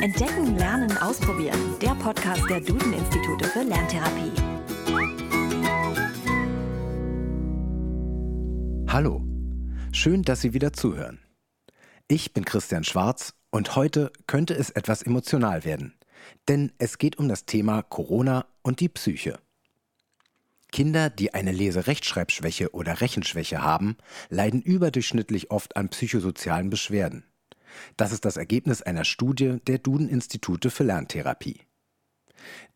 Entdecken, Lernen, Ausprobieren. Der Podcast der Duden-Institute für Lerntherapie. Hallo, schön, dass Sie wieder zuhören. Ich bin Christian Schwarz und heute könnte es etwas emotional werden, denn es geht um das Thema Corona und die Psyche. Kinder, die eine Lese-Rechtschreibschwäche oder Rechenschwäche haben, leiden überdurchschnittlich oft an psychosozialen Beschwerden. Das ist das Ergebnis einer Studie der Duden-Institute für Lerntherapie.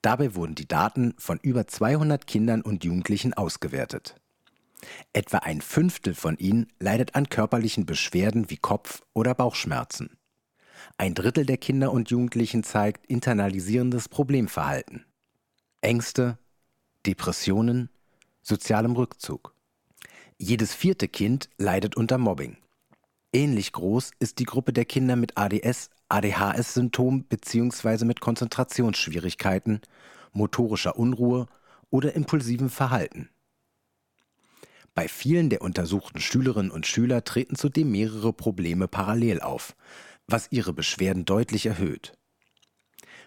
Dabei wurden die Daten von über 200 Kindern und Jugendlichen ausgewertet. Etwa ein Fünftel von ihnen leidet an körperlichen Beschwerden wie Kopf- oder Bauchschmerzen. Ein Drittel der Kinder und Jugendlichen zeigt internalisierendes Problemverhalten. Ängste, Depressionen, sozialem Rückzug. Jedes vierte Kind leidet unter Mobbing. Ähnlich groß ist die Gruppe der Kinder mit ADS, ADHS-Symptom bzw. mit Konzentrationsschwierigkeiten, motorischer Unruhe oder impulsivem Verhalten. Bei vielen der untersuchten Schülerinnen und Schüler treten zudem mehrere Probleme parallel auf, was ihre Beschwerden deutlich erhöht.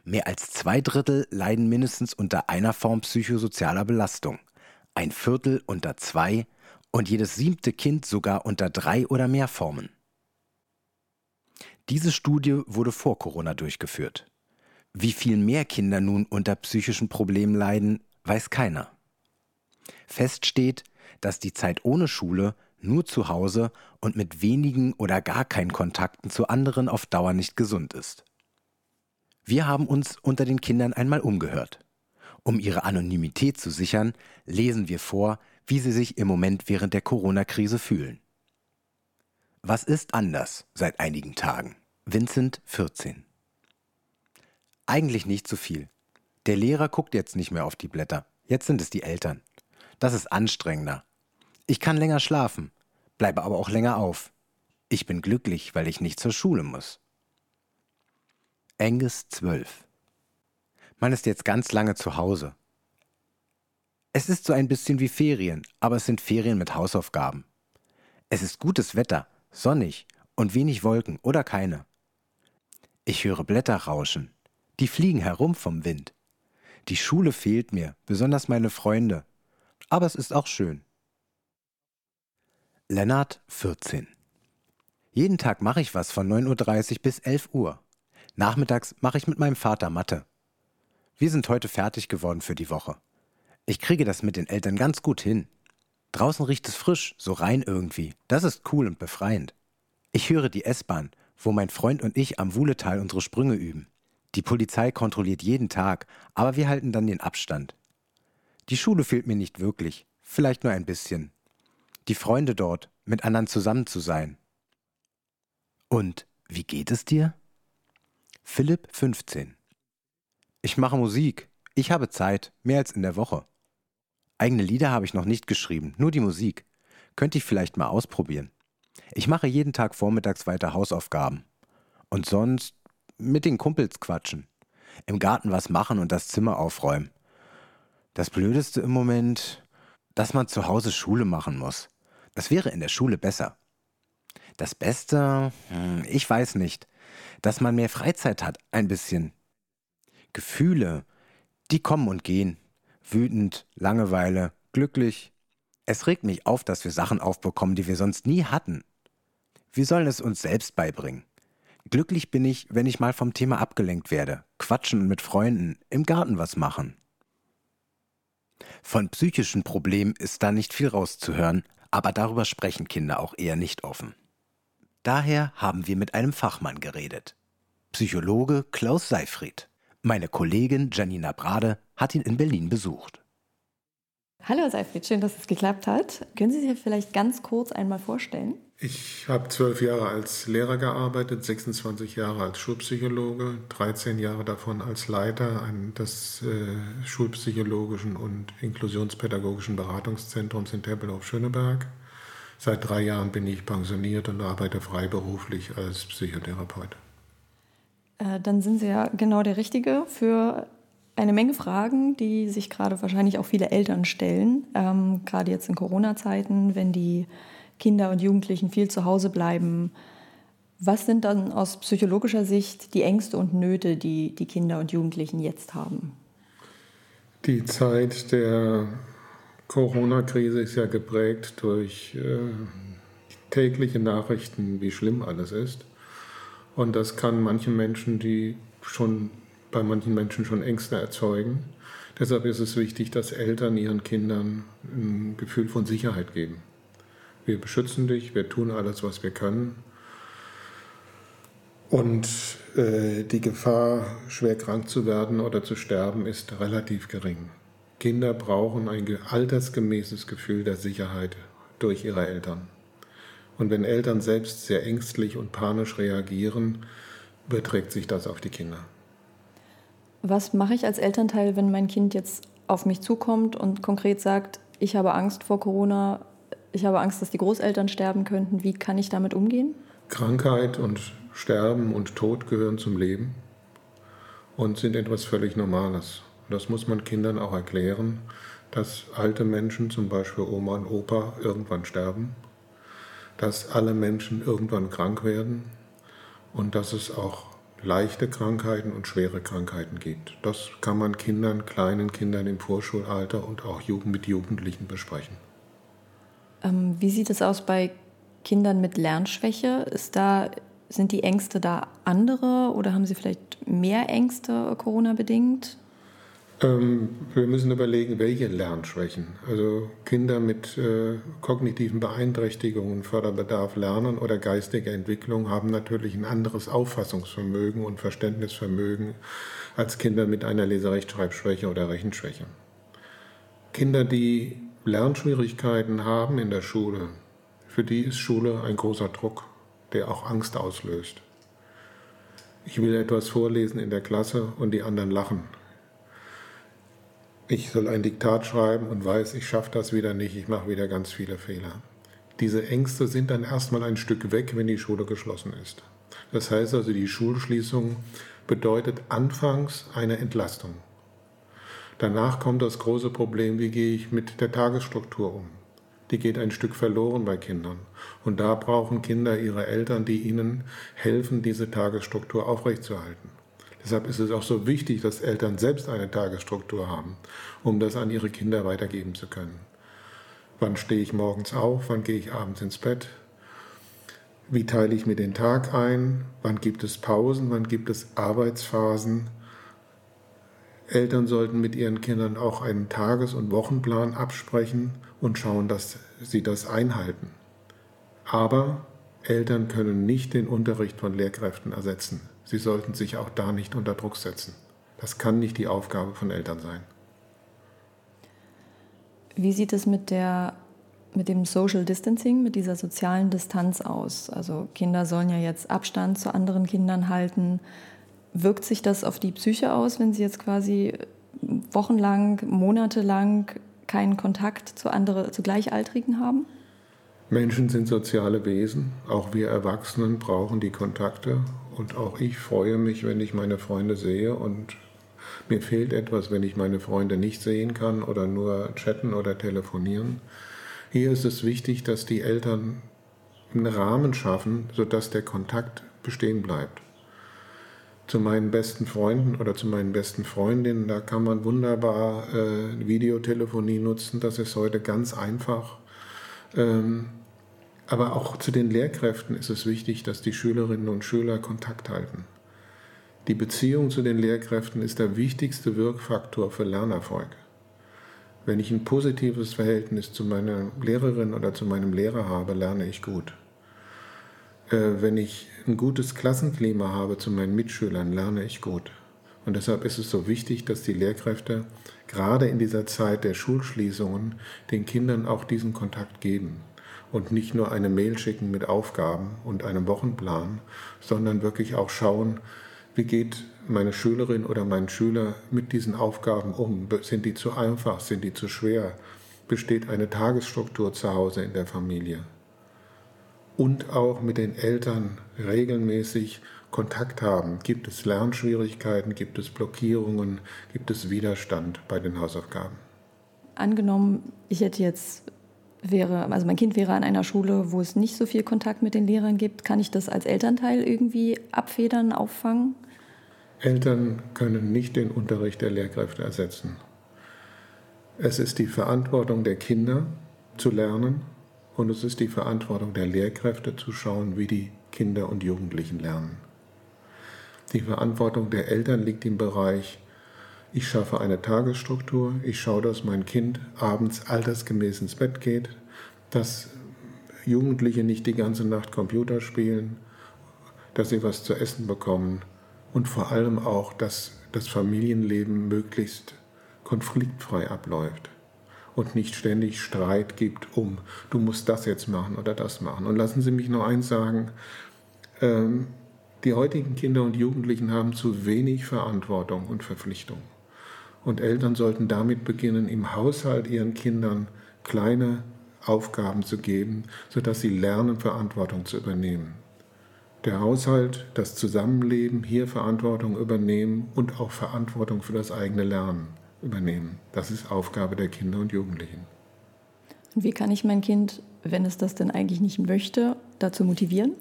Mehr als zwei Drittel leiden mindestens unter einer Form psychosozialer Belastung, ein Viertel unter zwei und jedes siebte Kind sogar unter drei oder mehr Formen. Diese Studie wurde vor Corona durchgeführt. Wie viel mehr Kinder nun unter psychischen Problemen leiden, weiß keiner. Fest steht, dass die Zeit ohne Schule nur zu Hause und mit wenigen oder gar keinen Kontakten zu anderen auf Dauer nicht gesund ist. Wir haben uns unter den Kindern einmal umgehört. Um ihre Anonymität zu sichern, lesen wir vor, wie sie sich im Moment während der Corona-Krise fühlen. Was ist anders seit einigen Tagen? Vincent 14. Eigentlich nicht zu viel. Der Lehrer guckt jetzt nicht mehr auf die Blätter. Jetzt sind es die Eltern. Das ist anstrengender. Ich kann länger schlafen, bleibe aber auch länger auf. Ich bin glücklich, weil ich nicht zur Schule muss. Angus 12. Man ist jetzt ganz lange zu Hause. Es ist so ein bisschen wie Ferien, aber es sind Ferien mit Hausaufgaben. Es ist gutes Wetter, sonnig und wenig Wolken oder keine. Ich höre Blätter rauschen. Die fliegen herum vom Wind. Die Schule fehlt mir, besonders meine Freunde. Aber es ist auch schön. Lennart 14 Jeden Tag mache ich was von 9.30 Uhr bis 11 Uhr. Nachmittags mache ich mit meinem Vater Mathe. Wir sind heute fertig geworden für die Woche. Ich kriege das mit den Eltern ganz gut hin. Draußen riecht es frisch, so rein irgendwie. Das ist cool und befreiend. Ich höre die S-Bahn, wo mein Freund und ich am Wuhletal unsere Sprünge üben. Die Polizei kontrolliert jeden Tag, aber wir halten dann den Abstand. Die Schule fehlt mir nicht wirklich, vielleicht nur ein bisschen. Die Freunde dort, mit anderen zusammen zu sein. Und wie geht es dir? Philipp 15. Ich mache Musik. Ich habe Zeit, mehr als in der Woche. Eigene Lieder habe ich noch nicht geschrieben, nur die Musik. Könnte ich vielleicht mal ausprobieren. Ich mache jeden Tag vormittags weiter Hausaufgaben. Und sonst mit den Kumpels quatschen. Im Garten was machen und das Zimmer aufräumen. Das Blödeste im Moment, dass man zu Hause Schule machen muss. Das wäre in der Schule besser. Das Beste, hm, ich weiß nicht, dass man mehr Freizeit hat, ein bisschen. Gefühle, die kommen und gehen. Wütend, Langeweile, glücklich, es regt mich auf, dass wir Sachen aufbekommen, die wir sonst nie hatten. Wir sollen es uns selbst beibringen. Glücklich bin ich, wenn ich mal vom Thema abgelenkt werde, quatschen mit Freunden, im Garten was machen. Von psychischen Problemen ist da nicht viel rauszuhören, aber darüber sprechen Kinder auch eher nicht offen. Daher haben wir mit einem Fachmann geredet. Psychologe Klaus Seifried. Meine Kollegin Janina Brade hat ihn in Berlin besucht. Hallo Seifried, schön, dass es geklappt hat. Können Sie sich vielleicht ganz kurz einmal vorstellen? Ich habe zwölf Jahre als Lehrer gearbeitet, 26 Jahre als Schulpsychologe, 13 Jahre davon als Leiter des äh, Schulpsychologischen und Inklusionspädagogischen Beratungszentrums in Tempelhof-Schöneberg. Seit drei Jahren bin ich pensioniert und arbeite freiberuflich als Psychotherapeut. Äh, dann sind Sie ja genau der Richtige für eine Menge Fragen, die sich gerade wahrscheinlich auch viele Eltern stellen, ähm, gerade jetzt in Corona-Zeiten, wenn die Kinder und Jugendlichen viel zu Hause bleiben. Was sind dann aus psychologischer Sicht die Ängste und Nöte, die die Kinder und Jugendlichen jetzt haben? Die Zeit der Corona-Krise ist ja geprägt durch äh, tägliche Nachrichten, wie schlimm alles ist. Und das kann manchen Menschen, die schon bei manchen Menschen schon Ängste erzeugen. Deshalb ist es wichtig, dass Eltern ihren Kindern ein Gefühl von Sicherheit geben. Wir beschützen dich, wir tun alles, was wir können. Und äh, die Gefahr, schwer krank zu werden oder zu sterben, ist relativ gering. Kinder brauchen ein altersgemäßes Gefühl der Sicherheit durch ihre Eltern. Und wenn Eltern selbst sehr ängstlich und panisch reagieren, überträgt sich das auf die Kinder. Was mache ich als Elternteil, wenn mein Kind jetzt auf mich zukommt und konkret sagt, ich habe Angst vor Corona, ich habe Angst, dass die Großeltern sterben könnten. Wie kann ich damit umgehen? Krankheit und Sterben und Tod gehören zum Leben und sind etwas völlig Normales. Das muss man Kindern auch erklären, dass alte Menschen, zum Beispiel Oma und Opa, irgendwann sterben, dass alle Menschen irgendwann krank werden und dass es auch leichte Krankheiten und schwere Krankheiten gibt. Das kann man Kindern, kleinen Kindern im Vorschulalter und auch mit Jugendlichen besprechen. Ähm, wie sieht es aus bei Kindern mit Lernschwäche? Ist da sind die Ängste da andere oder haben Sie vielleicht mehr Ängste Corona-bedingt? Ähm, wir müssen überlegen, welche Lernschwächen. Also Kinder mit äh, kognitiven Beeinträchtigungen, Förderbedarf, Lernen oder geistiger Entwicklung haben natürlich ein anderes Auffassungsvermögen und Verständnisvermögen als Kinder mit einer Leserechtschreibschwäche oder Rechenschwäche. Kinder, die Lernschwierigkeiten haben in der Schule, für die ist Schule ein großer Druck der auch Angst auslöst. Ich will etwas vorlesen in der Klasse und die anderen lachen. Ich soll ein Diktat schreiben und weiß, ich schaffe das wieder nicht, ich mache wieder ganz viele Fehler. Diese Ängste sind dann erstmal ein Stück weg, wenn die Schule geschlossen ist. Das heißt also, die Schulschließung bedeutet anfangs eine Entlastung. Danach kommt das große Problem, wie gehe ich mit der Tagesstruktur um die geht ein Stück verloren bei Kindern. Und da brauchen Kinder ihre Eltern, die ihnen helfen, diese Tagesstruktur aufrechtzuerhalten. Deshalb ist es auch so wichtig, dass Eltern selbst eine Tagesstruktur haben, um das an ihre Kinder weitergeben zu können. Wann stehe ich morgens auf? Wann gehe ich abends ins Bett? Wie teile ich mir den Tag ein? Wann gibt es Pausen? Wann gibt es Arbeitsphasen? Eltern sollten mit ihren Kindern auch einen Tages- und Wochenplan absprechen und schauen, dass sie das einhalten. Aber Eltern können nicht den Unterricht von Lehrkräften ersetzen. Sie sollten sich auch da nicht unter Druck setzen. Das kann nicht die Aufgabe von Eltern sein. Wie sieht es mit, der, mit dem Social Distancing, mit dieser sozialen Distanz aus? Also Kinder sollen ja jetzt Abstand zu anderen Kindern halten. Wirkt sich das auf die Psyche aus, wenn sie jetzt quasi wochenlang, monatelang keinen Kontakt zu, andere, zu Gleichaltrigen haben? Menschen sind soziale Wesen. Auch wir Erwachsenen brauchen die Kontakte. Und auch ich freue mich, wenn ich meine Freunde sehe. Und mir fehlt etwas, wenn ich meine Freunde nicht sehen kann oder nur chatten oder telefonieren. Hier ist es wichtig, dass die Eltern einen Rahmen schaffen, sodass der Kontakt bestehen bleibt zu meinen besten Freunden oder zu meinen besten Freundinnen. Da kann man wunderbar äh, Videotelefonie nutzen. Das ist heute ganz einfach. Ähm, aber auch zu den Lehrkräften ist es wichtig, dass die Schülerinnen und Schüler Kontakt halten. Die Beziehung zu den Lehrkräften ist der wichtigste Wirkfaktor für Lernerfolg. Wenn ich ein positives Verhältnis zu meiner Lehrerin oder zu meinem Lehrer habe, lerne ich gut. Äh, wenn ich ein gutes Klassenklima habe zu meinen Mitschülern, lerne ich gut. Und deshalb ist es so wichtig, dass die Lehrkräfte gerade in dieser Zeit der Schulschließungen den Kindern auch diesen Kontakt geben und nicht nur eine Mail schicken mit Aufgaben und einem Wochenplan, sondern wirklich auch schauen, wie geht meine Schülerin oder mein Schüler mit diesen Aufgaben um? Sind die zu einfach? Sind die zu schwer? Besteht eine Tagesstruktur zu Hause in der Familie? und auch mit den Eltern regelmäßig Kontakt haben. Gibt es Lernschwierigkeiten, gibt es Blockierungen, gibt es Widerstand bei den Hausaufgaben? Angenommen, ich hätte jetzt wäre, also mein Kind wäre an einer Schule, wo es nicht so viel Kontakt mit den Lehrern gibt, kann ich das als Elternteil irgendwie abfedern, auffangen? Eltern können nicht den Unterricht der Lehrkräfte ersetzen. Es ist die Verantwortung der Kinder zu lernen und es ist die Verantwortung der Lehrkräfte zu schauen, wie die Kinder und Jugendlichen lernen. Die Verantwortung der Eltern liegt im Bereich, ich schaffe eine Tagesstruktur, ich schaue, dass mein Kind abends altersgemäß ins Bett geht, dass Jugendliche nicht die ganze Nacht Computer spielen, dass sie was zu essen bekommen und vor allem auch, dass das Familienleben möglichst konfliktfrei abläuft und nicht ständig Streit gibt um, du musst das jetzt machen oder das machen. Und lassen Sie mich noch eins sagen, ähm, die heutigen Kinder und Jugendlichen haben zu wenig Verantwortung und Verpflichtung. Und Eltern sollten damit beginnen, im Haushalt ihren Kindern kleine Aufgaben zu geben, sodass sie lernen, Verantwortung zu übernehmen der Haushalt, das Zusammenleben hier Verantwortung übernehmen und auch Verantwortung für das eigene Lernen übernehmen. Das ist Aufgabe der Kinder und Jugendlichen. Und wie kann ich mein Kind, wenn es das denn eigentlich nicht möchte, dazu motivieren?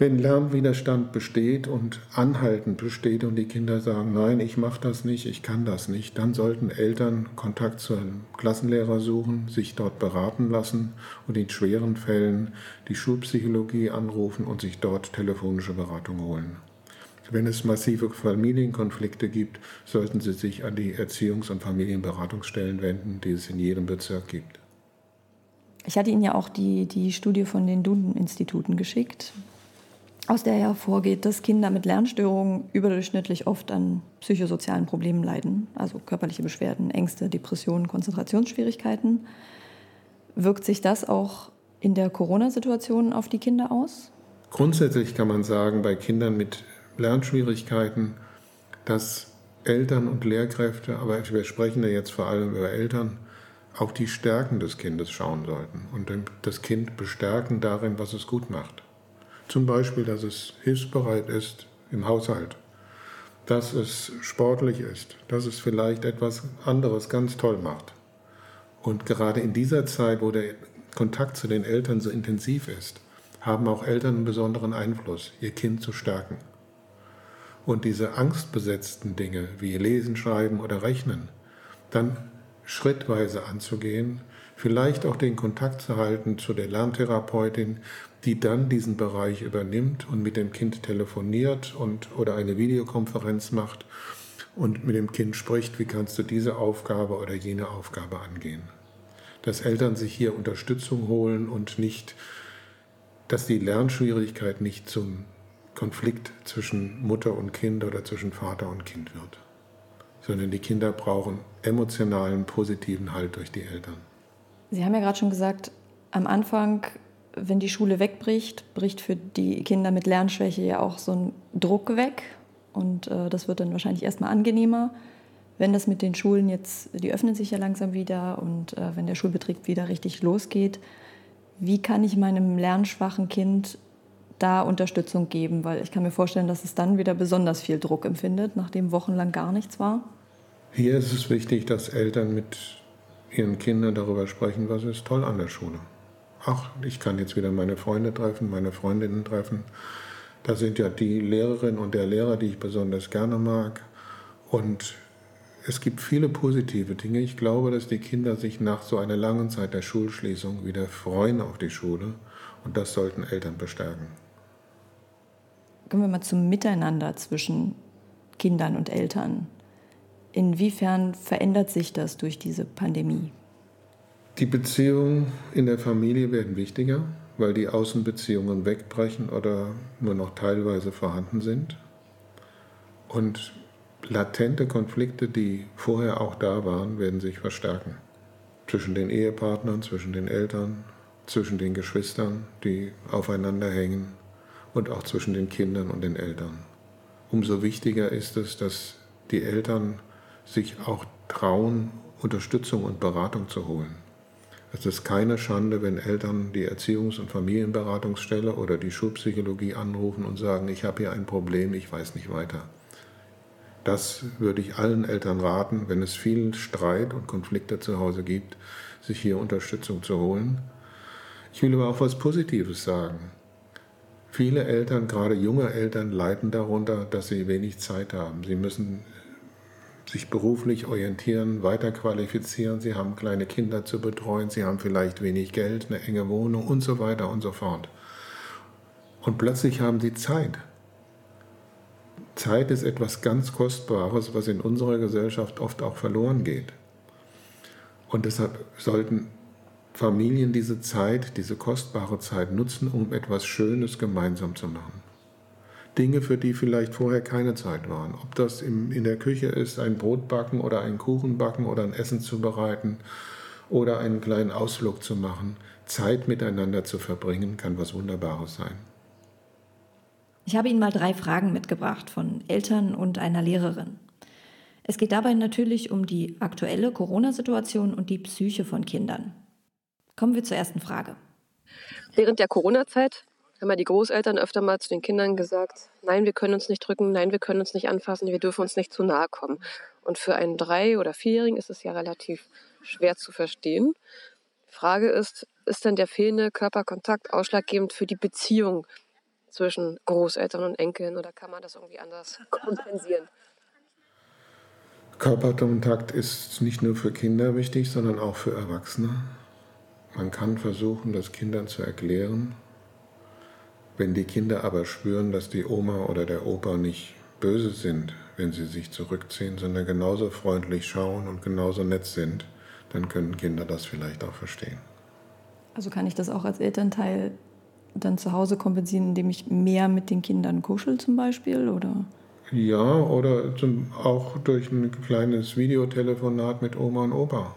Wenn Lernwiderstand besteht und anhaltend besteht und die Kinder sagen, nein, ich mache das nicht, ich kann das nicht, dann sollten Eltern Kontakt zu einem Klassenlehrer suchen, sich dort beraten lassen und in schweren Fällen die Schulpsychologie anrufen und sich dort telefonische Beratung holen. Wenn es massive Familienkonflikte gibt, sollten Sie sich an die Erziehungs- und Familienberatungsstellen wenden, die es in jedem Bezirk gibt. Ich hatte Ihnen ja auch die, die Studie von den Duden-Instituten geschickt aus der hervorgeht, dass Kinder mit Lernstörungen überdurchschnittlich oft an psychosozialen Problemen leiden, also körperliche Beschwerden, Ängste, Depressionen, Konzentrationsschwierigkeiten. Wirkt sich das auch in der Corona-Situation auf die Kinder aus? Grundsätzlich kann man sagen, bei Kindern mit Lernschwierigkeiten, dass Eltern und Lehrkräfte, aber wir sprechen ja jetzt vor allem über Eltern, auch die Stärken des Kindes schauen sollten und das Kind bestärken darin, was es gut macht. Zum Beispiel, dass es hilfsbereit ist im Haushalt, dass es sportlich ist, dass es vielleicht etwas anderes ganz toll macht. Und gerade in dieser Zeit, wo der Kontakt zu den Eltern so intensiv ist, haben auch Eltern einen besonderen Einfluss, ihr Kind zu stärken. Und diese angstbesetzten Dinge wie Lesen, Schreiben oder Rechnen, dann schrittweise anzugehen, vielleicht auch den Kontakt zu halten zu der Lerntherapeutin, die dann diesen Bereich übernimmt und mit dem Kind telefoniert und, oder eine Videokonferenz macht und mit dem Kind spricht, wie kannst du diese Aufgabe oder jene Aufgabe angehen. Dass Eltern sich hier Unterstützung holen und nicht, dass die Lernschwierigkeit nicht zum Konflikt zwischen Mutter und Kind oder zwischen Vater und Kind wird, sondern die Kinder brauchen emotionalen, positiven Halt durch die Eltern. Sie haben ja gerade schon gesagt, am Anfang wenn die Schule wegbricht, bricht für die Kinder mit Lernschwäche ja auch so ein Druck weg. Und äh, das wird dann wahrscheinlich erstmal angenehmer. Wenn das mit den Schulen jetzt, die öffnen sich ja langsam wieder und äh, wenn der Schulbetrieb wieder richtig losgeht, wie kann ich meinem lernschwachen Kind da Unterstützung geben? Weil ich kann mir vorstellen, dass es dann wieder besonders viel Druck empfindet, nachdem wochenlang gar nichts war. Hier ist es wichtig, dass Eltern mit ihren Kindern darüber sprechen, was ist toll an der Schule ach, ich kann jetzt wieder meine Freunde treffen, meine Freundinnen treffen. Da sind ja die Lehrerin und der Lehrer, die ich besonders gerne mag. Und es gibt viele positive Dinge. Ich glaube, dass die Kinder sich nach so einer langen Zeit der Schulschließung wieder freuen auf die Schule. Und das sollten Eltern bestärken. Kommen wir mal zum Miteinander zwischen Kindern und Eltern. Inwiefern verändert sich das durch diese Pandemie? Die Beziehungen in der Familie werden wichtiger, weil die Außenbeziehungen wegbrechen oder nur noch teilweise vorhanden sind. Und latente Konflikte, die vorher auch da waren, werden sich verstärken. Zwischen den Ehepartnern, zwischen den Eltern, zwischen den Geschwistern, die aufeinander hängen und auch zwischen den Kindern und den Eltern. Umso wichtiger ist es, dass die Eltern sich auch trauen, Unterstützung und Beratung zu holen. Es ist keine Schande, wenn Eltern die Erziehungs- und Familienberatungsstelle oder die Schulpsychologie anrufen und sagen, ich habe hier ein Problem, ich weiß nicht weiter. Das würde ich allen Eltern raten, wenn es viel Streit und Konflikte zu Hause gibt, sich hier Unterstützung zu holen. Ich will aber auch was Positives sagen. Viele Eltern, gerade junge Eltern, leiden darunter, dass sie wenig Zeit haben. Sie müssen sich beruflich orientieren, weiterqualifizieren, sie haben kleine Kinder zu betreuen, sie haben vielleicht wenig Geld, eine enge Wohnung und so weiter und so fort. Und plötzlich haben sie Zeit. Zeit ist etwas ganz Kostbares, was in unserer Gesellschaft oft auch verloren geht. Und deshalb sollten Familien diese Zeit, diese kostbare Zeit nutzen, um etwas Schönes gemeinsam zu machen. Dinge, für die vielleicht vorher keine Zeit waren. Ob das im, in der Küche ist, ein Brot backen oder einen Kuchen backen oder ein Essen zu bereiten oder einen kleinen Ausflug zu machen. Zeit miteinander zu verbringen, kann was Wunderbares sein. Ich habe Ihnen mal drei Fragen mitgebracht von Eltern und einer Lehrerin. Es geht dabei natürlich um die aktuelle Corona-Situation und die Psyche von Kindern. Kommen wir zur ersten Frage. Während der Corona-Zeit haben ja die Großeltern öfter mal zu den Kindern gesagt, nein, wir können uns nicht drücken, nein, wir können uns nicht anfassen, wir dürfen uns nicht zu nahe kommen. Und für einen Drei- oder Vierjährigen ist es ja relativ schwer zu verstehen. Die Frage ist, ist denn der fehlende Körperkontakt ausschlaggebend für die Beziehung zwischen Großeltern und Enkeln oder kann man das irgendwie anders kompensieren? Körperkontakt ist nicht nur für Kinder wichtig, sondern auch für Erwachsene. Man kann versuchen, das Kindern zu erklären, wenn die Kinder aber spüren, dass die Oma oder der Opa nicht böse sind, wenn sie sich zurückziehen, sondern genauso freundlich schauen und genauso nett sind, dann können Kinder das vielleicht auch verstehen. Also kann ich das auch als Elternteil dann zu Hause kompensieren, indem ich mehr mit den Kindern kuschel zum Beispiel? Oder? Ja, oder zum, auch durch ein kleines Videotelefonat mit Oma und Opa.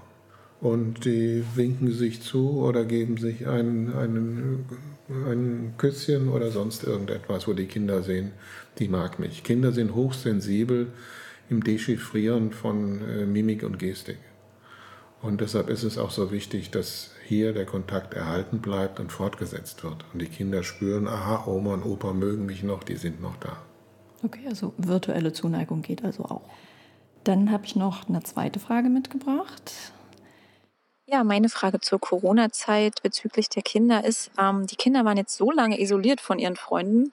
Und die winken sich zu oder geben sich einen, einen ein Küsschen oder sonst irgendetwas, wo die Kinder sehen, die mag mich. Kinder sind hochsensibel im Dechiffrieren von äh, Mimik und Gestik. Und deshalb ist es auch so wichtig, dass hier der Kontakt erhalten bleibt und fortgesetzt wird. Und die Kinder spüren, aha, Oma und Opa mögen mich noch, die sind noch da. Okay, also virtuelle Zuneigung geht also auch. Dann habe ich noch eine zweite Frage mitgebracht. Ja, meine Frage zur Corona-Zeit bezüglich der Kinder ist, ähm, die Kinder waren jetzt so lange isoliert von ihren Freunden.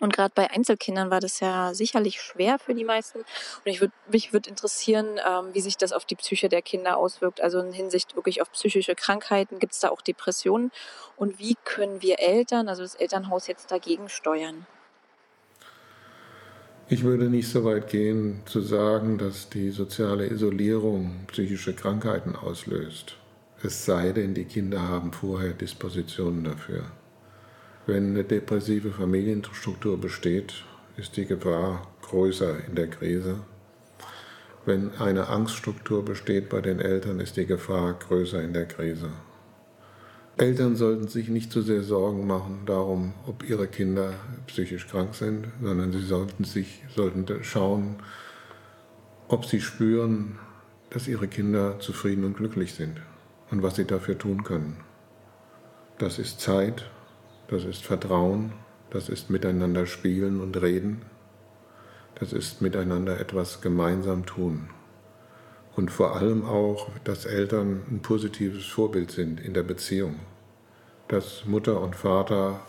Und gerade bei Einzelkindern war das ja sicherlich schwer für die meisten. Und ich würd, mich würde interessieren, ähm, wie sich das auf die Psyche der Kinder auswirkt. Also in Hinsicht wirklich auf psychische Krankheiten, gibt es da auch Depressionen? Und wie können wir Eltern, also das Elternhaus jetzt dagegen steuern? Ich würde nicht so weit gehen zu sagen, dass die soziale Isolierung psychische Krankheiten auslöst. Es sei denn, die Kinder haben vorher Dispositionen dafür. Wenn eine depressive Familienstruktur besteht, ist die Gefahr größer in der Krise. Wenn eine Angststruktur besteht bei den Eltern, ist die Gefahr größer in der Krise. Eltern sollten sich nicht zu sehr Sorgen machen darum, ob ihre Kinder psychisch krank sind, sondern sie sollten sich sollten schauen, ob sie spüren, dass ihre Kinder zufrieden und glücklich sind und was sie dafür tun können. Das ist Zeit, das ist Vertrauen, das ist miteinander spielen und reden, das ist miteinander etwas gemeinsam tun. Und vor allem auch, dass Eltern ein positives Vorbild sind in der Beziehung. Dass Mutter und Vater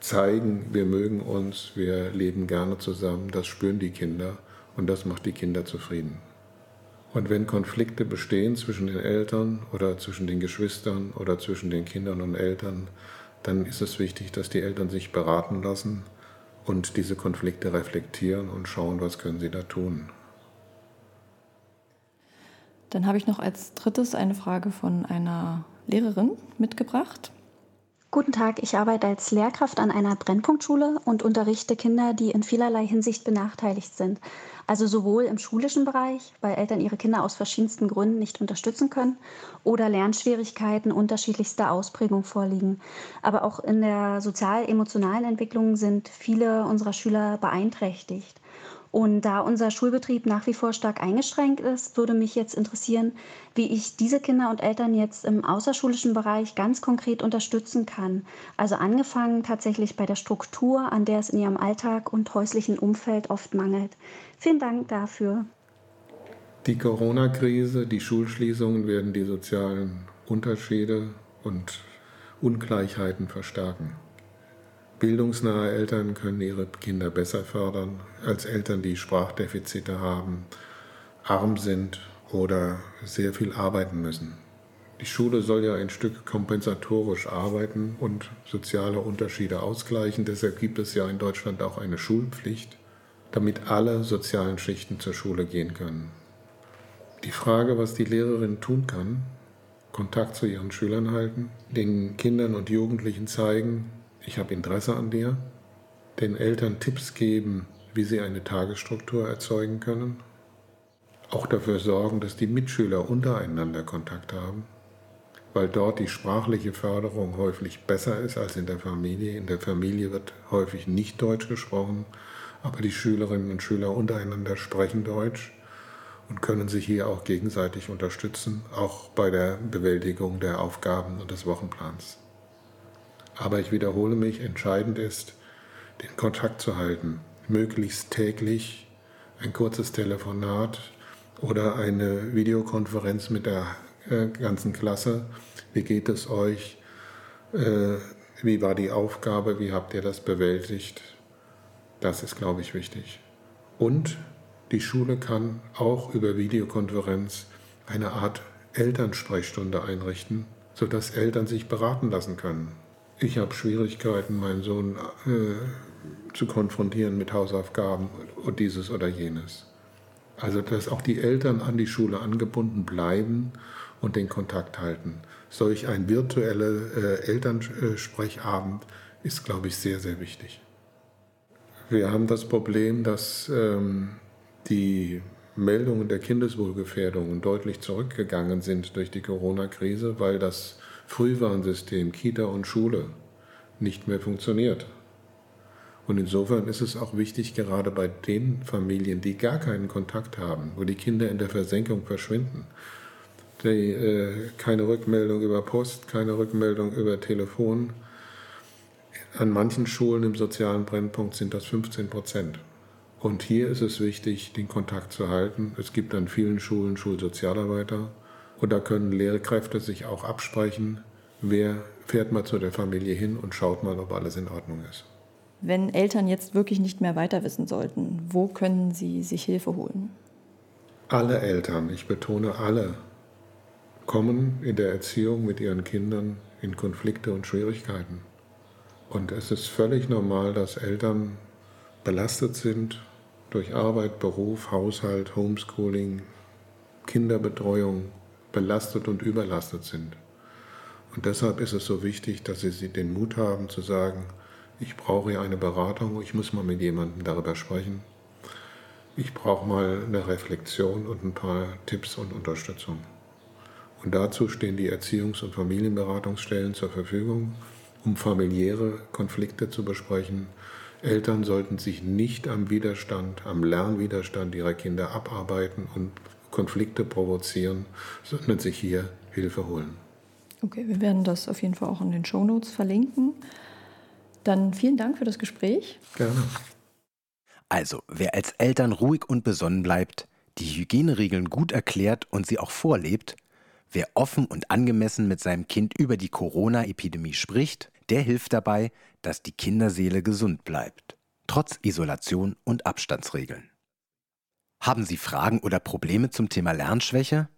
zeigen, wir mögen uns, wir leben gerne zusammen, das spüren die Kinder und das macht die Kinder zufrieden. Und wenn Konflikte bestehen zwischen den Eltern oder zwischen den Geschwistern oder zwischen den Kindern und Eltern, dann ist es wichtig, dass die Eltern sich beraten lassen und diese Konflikte reflektieren und schauen, was können sie da tun. Dann habe ich noch als drittes eine Frage von einer Lehrerin mitgebracht. Guten Tag, ich arbeite als Lehrkraft an einer Brennpunktschule und unterrichte Kinder, die in vielerlei Hinsicht benachteiligt sind. Also sowohl im schulischen Bereich, weil Eltern ihre Kinder aus verschiedensten Gründen nicht unterstützen können oder Lernschwierigkeiten unterschiedlichster Ausprägung vorliegen. Aber auch in der sozial-emotionalen Entwicklung sind viele unserer Schüler beeinträchtigt. Und da unser Schulbetrieb nach wie vor stark eingeschränkt ist, würde mich jetzt interessieren, wie ich diese Kinder und Eltern jetzt im außerschulischen Bereich ganz konkret unterstützen kann. Also angefangen tatsächlich bei der Struktur, an der es in ihrem Alltag und häuslichen Umfeld oft mangelt. Vielen Dank dafür. Die Corona-Krise, die Schulschließungen werden die sozialen Unterschiede und Ungleichheiten verstärken. Bildungsnahe Eltern können ihre Kinder besser fördern als Eltern, die Sprachdefizite haben, arm sind oder sehr viel arbeiten müssen. Die Schule soll ja ein Stück kompensatorisch arbeiten und soziale Unterschiede ausgleichen. Deshalb gibt es ja in Deutschland auch eine Schulpflicht, damit alle sozialen Schichten zur Schule gehen können. Die Frage, was die Lehrerin tun kann, Kontakt zu ihren Schülern halten, den Kindern und Jugendlichen zeigen, ich habe Interesse an dir, den Eltern Tipps geben, wie sie eine Tagesstruktur erzeugen können, auch dafür sorgen, dass die Mitschüler untereinander Kontakt haben weil dort die sprachliche Förderung häufig besser ist als in der Familie. In der Familie wird häufig nicht Deutsch gesprochen, aber die Schülerinnen und Schüler untereinander sprechen Deutsch und können sich hier auch gegenseitig unterstützen, auch bei der Bewältigung der Aufgaben und des Wochenplans. Aber ich wiederhole mich, entscheidend ist, den Kontakt zu halten, möglichst täglich ein kurzes Telefonat oder eine Videokonferenz mit der äh, ganzen Klasse. Wie geht es euch? Äh, wie war die Aufgabe? Wie habt ihr das bewältigt? Das ist, glaube ich, wichtig. Und die Schule kann auch über Videokonferenz eine Art Elternsprechstunde einrichten, sodass Eltern sich beraten lassen können. Ich habe Schwierigkeiten, meinen Sohn äh, zu konfrontieren mit Hausaufgaben und dieses oder jenes. Also, dass auch die Eltern an die Schule angebunden bleiben und den Kontakt halten. Solch ein virtueller äh, Elternsprechabend ist, glaube ich, sehr, sehr wichtig. Wir haben das Problem, dass ähm, die Meldungen der Kindeswohlgefährdungen deutlich zurückgegangen sind durch die Corona-Krise, weil das Frühwarnsystem Kita und Schule nicht mehr funktioniert. Und insofern ist es auch wichtig, gerade bei den Familien, die gar keinen Kontakt haben, wo die Kinder in der Versenkung verschwinden, die, äh, keine Rückmeldung über Post, keine Rückmeldung über Telefon. An manchen Schulen im sozialen Brennpunkt sind das 15 Prozent. Und hier ist es wichtig, den Kontakt zu halten. Es gibt an vielen Schulen Schulsozialarbeiter und da können Lehrkräfte sich auch absprechen, wer fährt mal zu der Familie hin und schaut mal, ob alles in Ordnung ist. Wenn Eltern jetzt wirklich nicht mehr weiter wissen sollten, wo können sie sich Hilfe holen? Alle Eltern, ich betone alle, kommen in der Erziehung mit ihren Kindern in Konflikte und Schwierigkeiten. Und es ist völlig normal, dass Eltern belastet sind durch Arbeit, Beruf, Haushalt, Homeschooling, Kinderbetreuung, belastet und überlastet sind. Und deshalb ist es so wichtig, dass sie den Mut haben zu sagen, ich brauche hier eine Beratung, ich muss mal mit jemandem darüber sprechen. Ich brauche mal eine Reflexion und ein paar Tipps und Unterstützung. Und dazu stehen die Erziehungs- und Familienberatungsstellen zur Verfügung, um familiäre Konflikte zu besprechen. Eltern sollten sich nicht am Widerstand, am Lernwiderstand ihrer Kinder abarbeiten und Konflikte provozieren, sondern sich hier Hilfe holen. Okay, wir werden das auf jeden Fall auch in den Show Notes verlinken. Dann vielen Dank für das Gespräch. Gerne. Also, wer als Eltern ruhig und besonnen bleibt, die Hygieneregeln gut erklärt und sie auch vorlebt, Wer offen und angemessen mit seinem Kind über die Corona-Epidemie spricht, der hilft dabei, dass die Kinderseele gesund bleibt, trotz Isolation und Abstandsregeln. Haben Sie Fragen oder Probleme zum Thema Lernschwäche?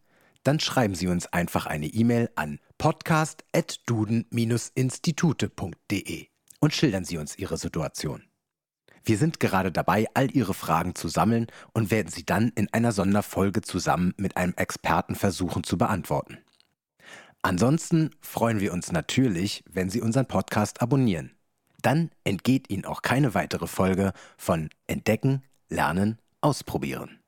Dann schreiben Sie uns einfach eine E-Mail an podcast.duden-institute.de und schildern Sie uns Ihre Situation. Wir sind gerade dabei, all Ihre Fragen zu sammeln und werden sie dann in einer Sonderfolge zusammen mit einem Experten versuchen zu beantworten. Ansonsten freuen wir uns natürlich, wenn Sie unseren Podcast abonnieren. Dann entgeht Ihnen auch keine weitere Folge von Entdecken, Lernen, Ausprobieren.